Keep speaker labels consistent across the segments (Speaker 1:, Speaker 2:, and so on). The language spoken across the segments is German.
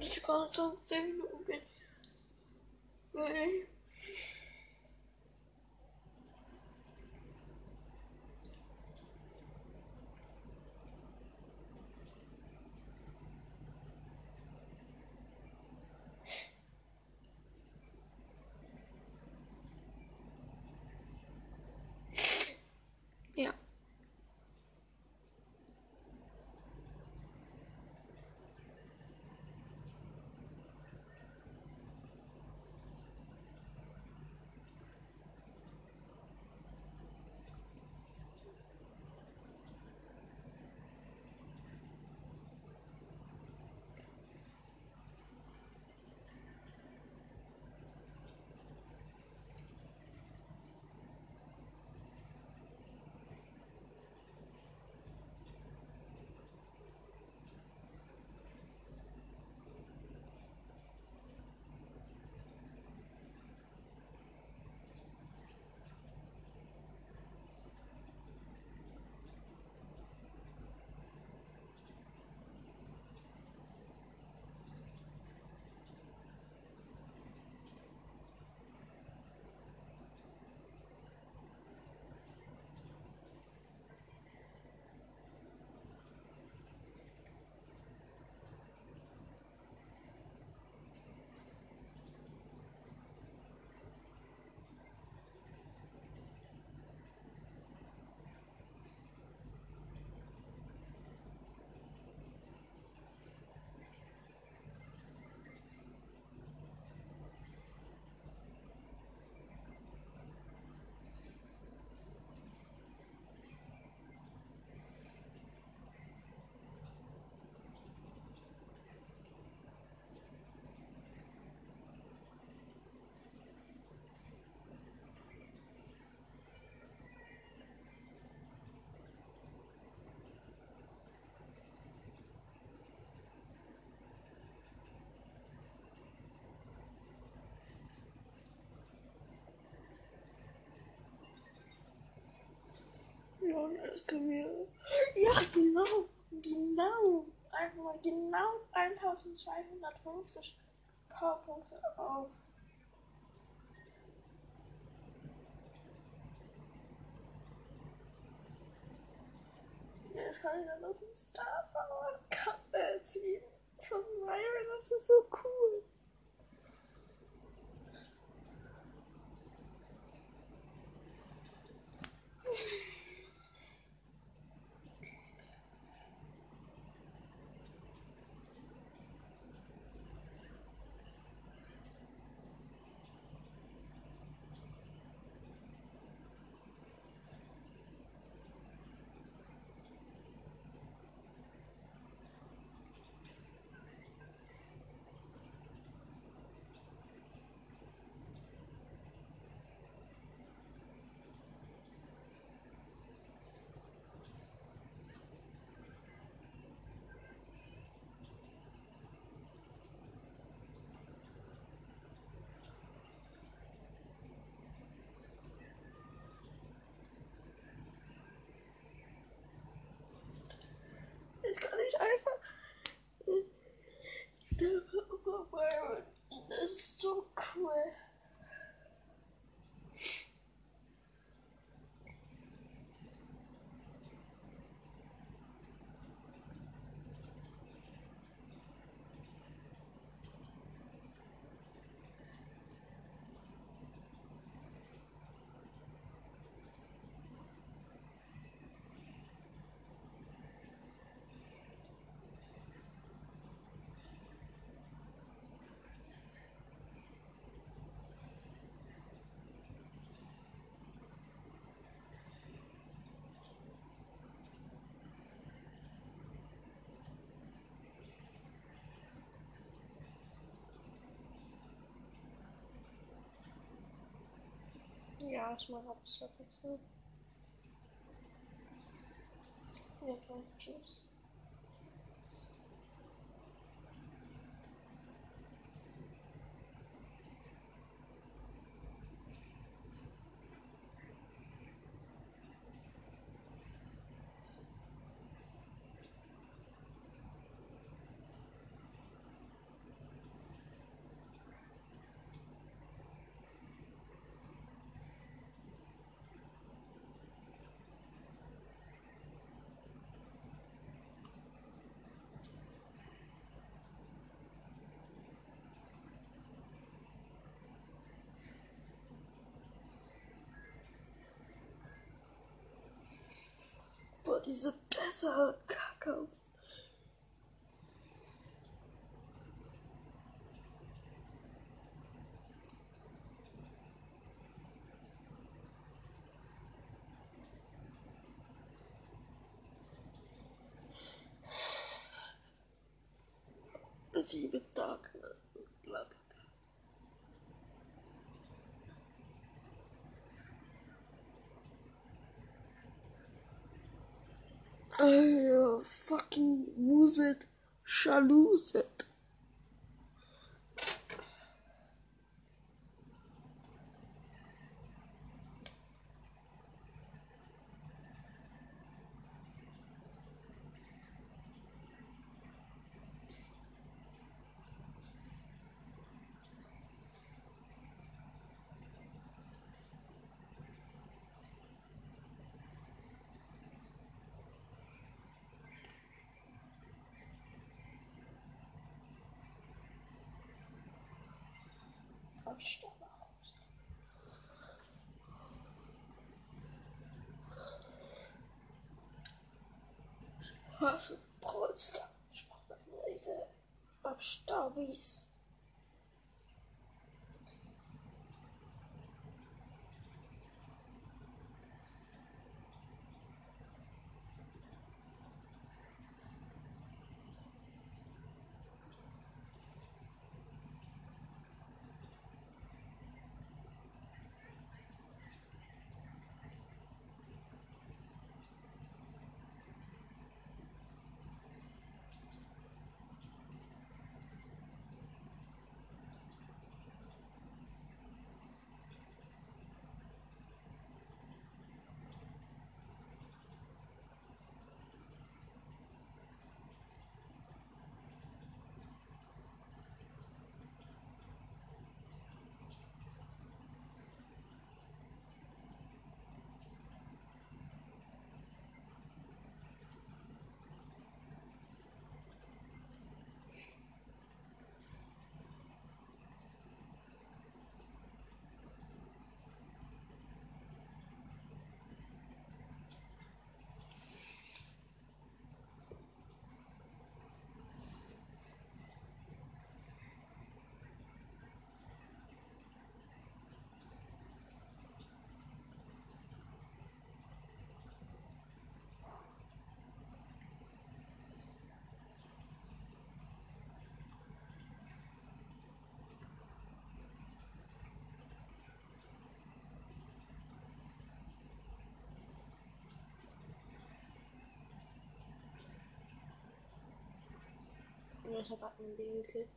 Speaker 1: Ich kann schon 10 Minuten gehen. Ja, das können wir. Ja, genau. Genau. Einfach mal genau 1250 Powerpunkte auf. Jetzt kann ich dann noch einen Star von was Kappe ziehen. Von Myron, das ist so cool. Ja, ich mache Abschlusswechsel. Ja, god, he's the best out of cockles. Even. Love fucking Wuset, Shaluset. Abstand aus. Hasse Polster. Ich mach mal diese Abstaubis. Ja, ich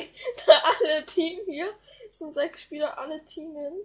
Speaker 1: alle Team hier. Es sind sechs Spieler, alle Team hin.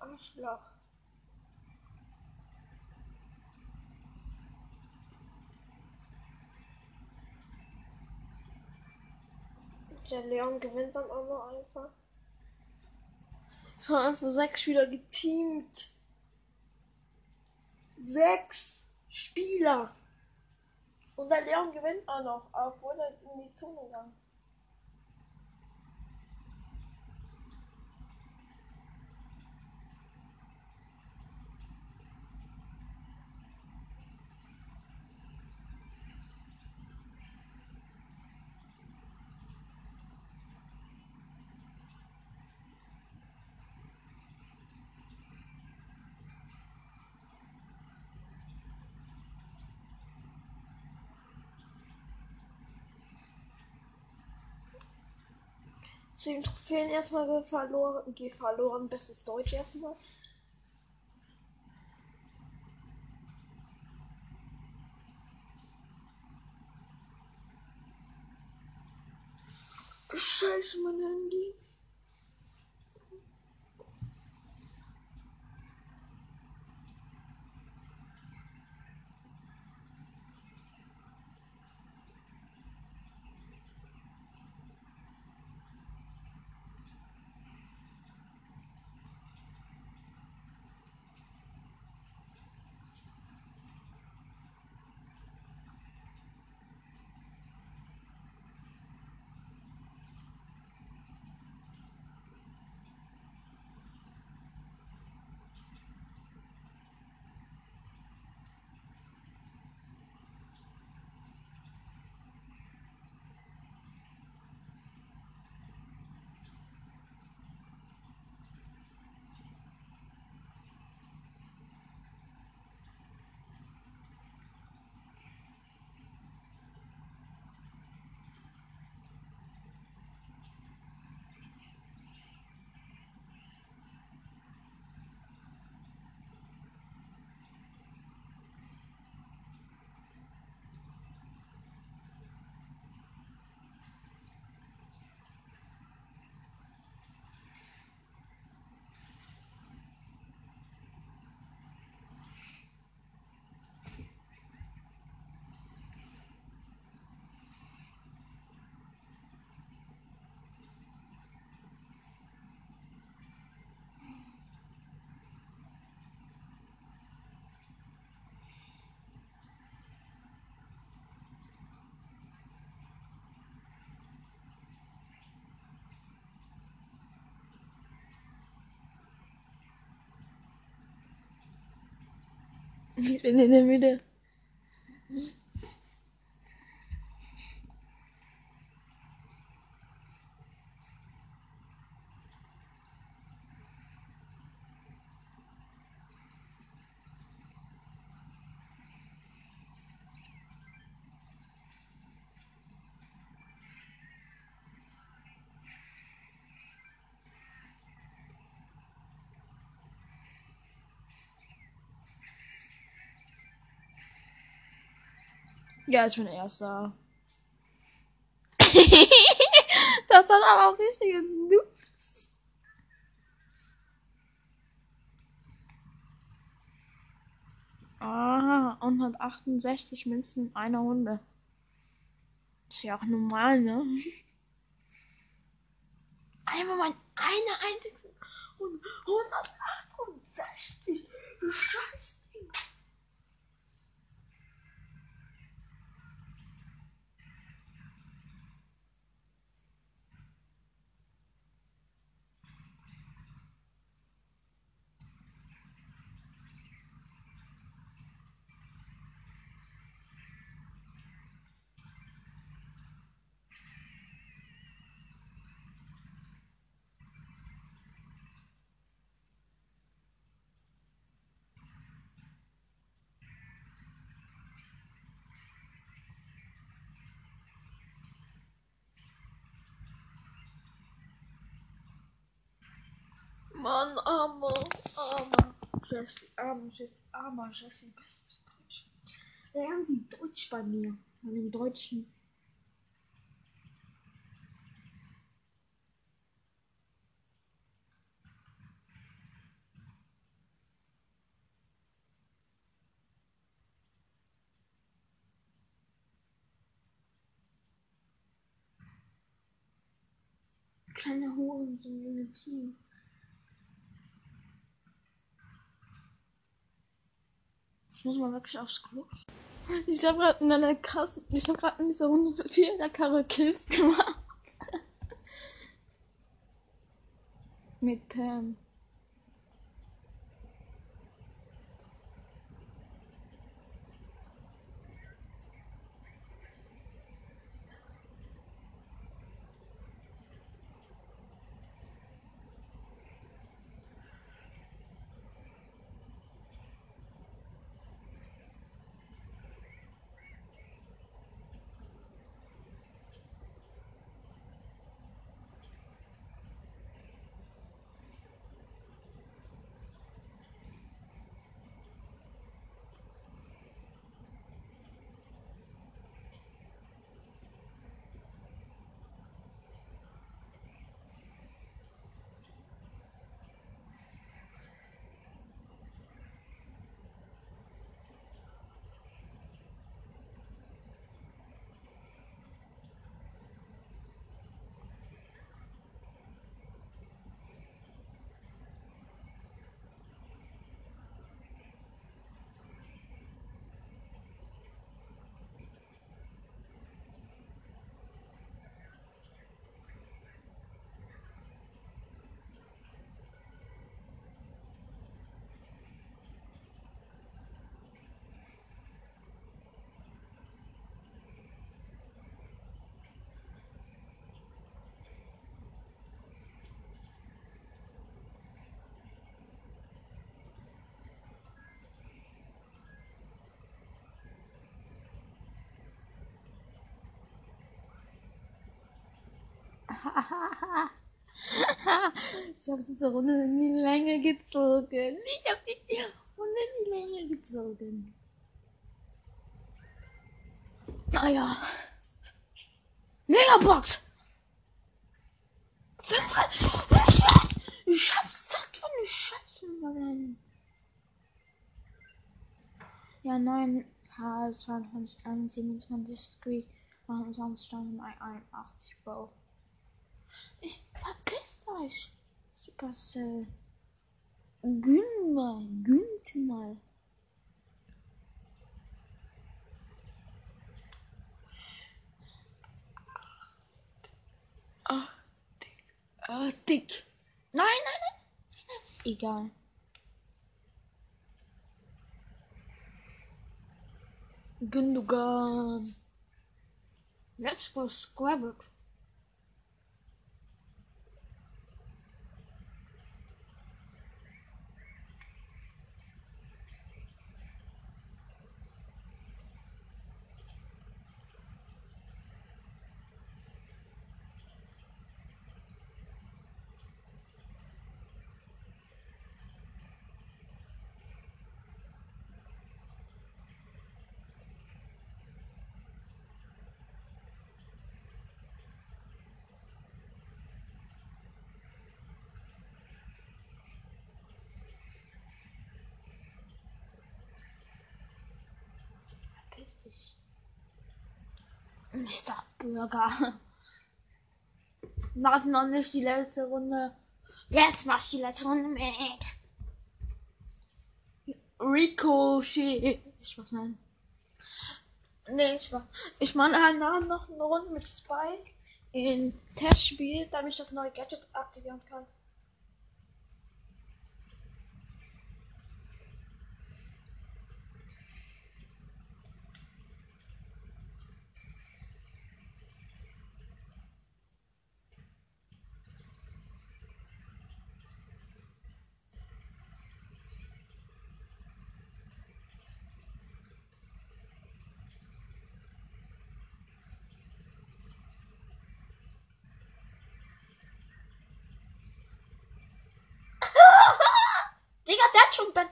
Speaker 1: Arschloch. Der Leon gewinnt dann auch noch einfach. Es waren einfach sechs Spieler geteamt. Sechs Spieler. Und der Leon gewinnt auch noch, obwohl er in die Zone gegangen Zehn Trophäen erstmal verloren, Geh verloren, bestes Deutsch erstmal. Scheiße, mein Handy. Ich Ja, ich bin erster. das hat aber auch richtige Noobs. Ah, 168 Münzen in einer Runde. Ist ja auch normal, ne? Einmal mein eine einzige und 168. Scheiße. Armer, armer Jesse, armer Jesse, armer Jesse, bestes Deutsch. Lernen Sie Deutsch bei mir, bei den Deutschen. Kleine Hurensohn im Team. Muss mal wirklich aufs Klo. Ich habe gerade in einer krassen, ich habe gerade in dieser Runde vier der Karre Kills gemacht. Mit Pam. ich habe diese Runde in die Länge gezogen. Ich habe die Runde in die Länge gezogen. Naja. Megabox! Ich hab satt von der Scheiße, Mann. Ja, 9 K, 22, 27 Screen, 29 Stunden, 81 Bau. Ich verpisst euch. Supercell. Gönn mal, mal. Ah, dick. Ah, dick. Nein, nein, nein. nein. Egal. Gündogan. Let's go Scrabble. Richtig. Mr. Burger. War es noch nicht die letzte Runde? Jetzt mach ich die letzte Runde mit. Ricochet. Ich was nein. Nee, ich war. Ich meine noch eine Runde mit Spike in Testspiel, damit ich das neue Gadget aktivieren kann. that schon bei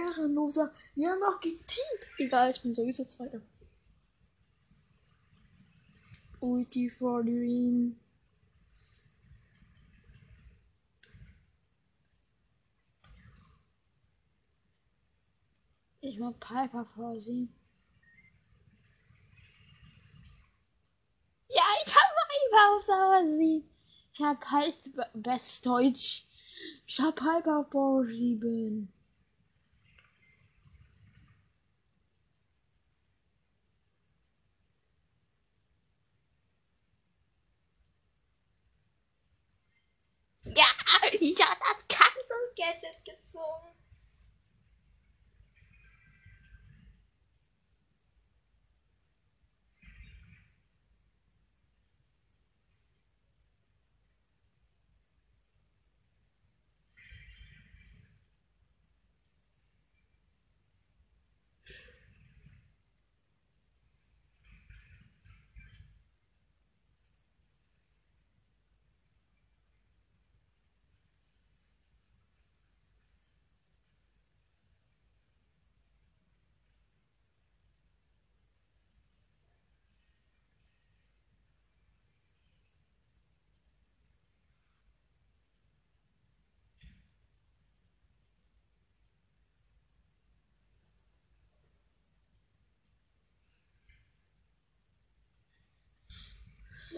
Speaker 1: Ehrenloser. Wir haben noch geteamt. Egal, ich bin sowieso Zweiter. Ulti for the. Ich mach Piper vor sie. Ja, ich hab Piper auf Sauersee. Ich hab halt Best Deutsch. Ich hab Piper vor 7. Ja, ich hab das Kaktus-Gadget gezogen.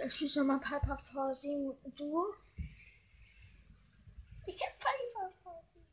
Speaker 1: Ich spiele schon mal Piper vor 7 und du? Ich hab Piper vor 7.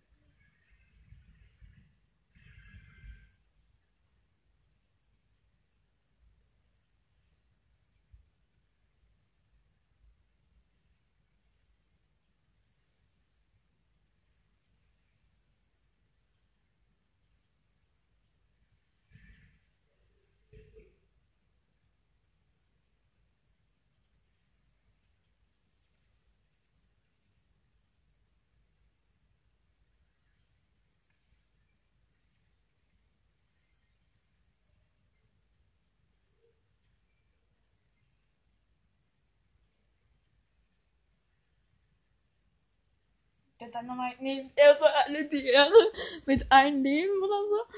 Speaker 1: Der dann nochmal, nee, er soll alle die Ehre mit einem Leben oder so.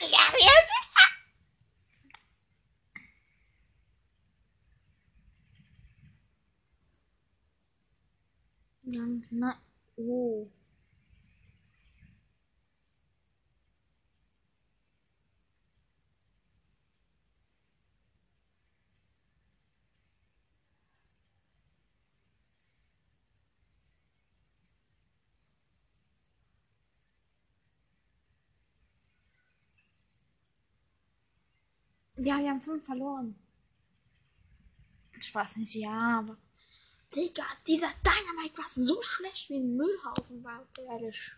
Speaker 1: Ja, wir sind. Na, oh. Ja, wir haben fünf verloren. Ich weiß nicht, ja, aber. Digga, dieser Dynamite war so schlecht wie ein Müllhaufen, war ehrlich.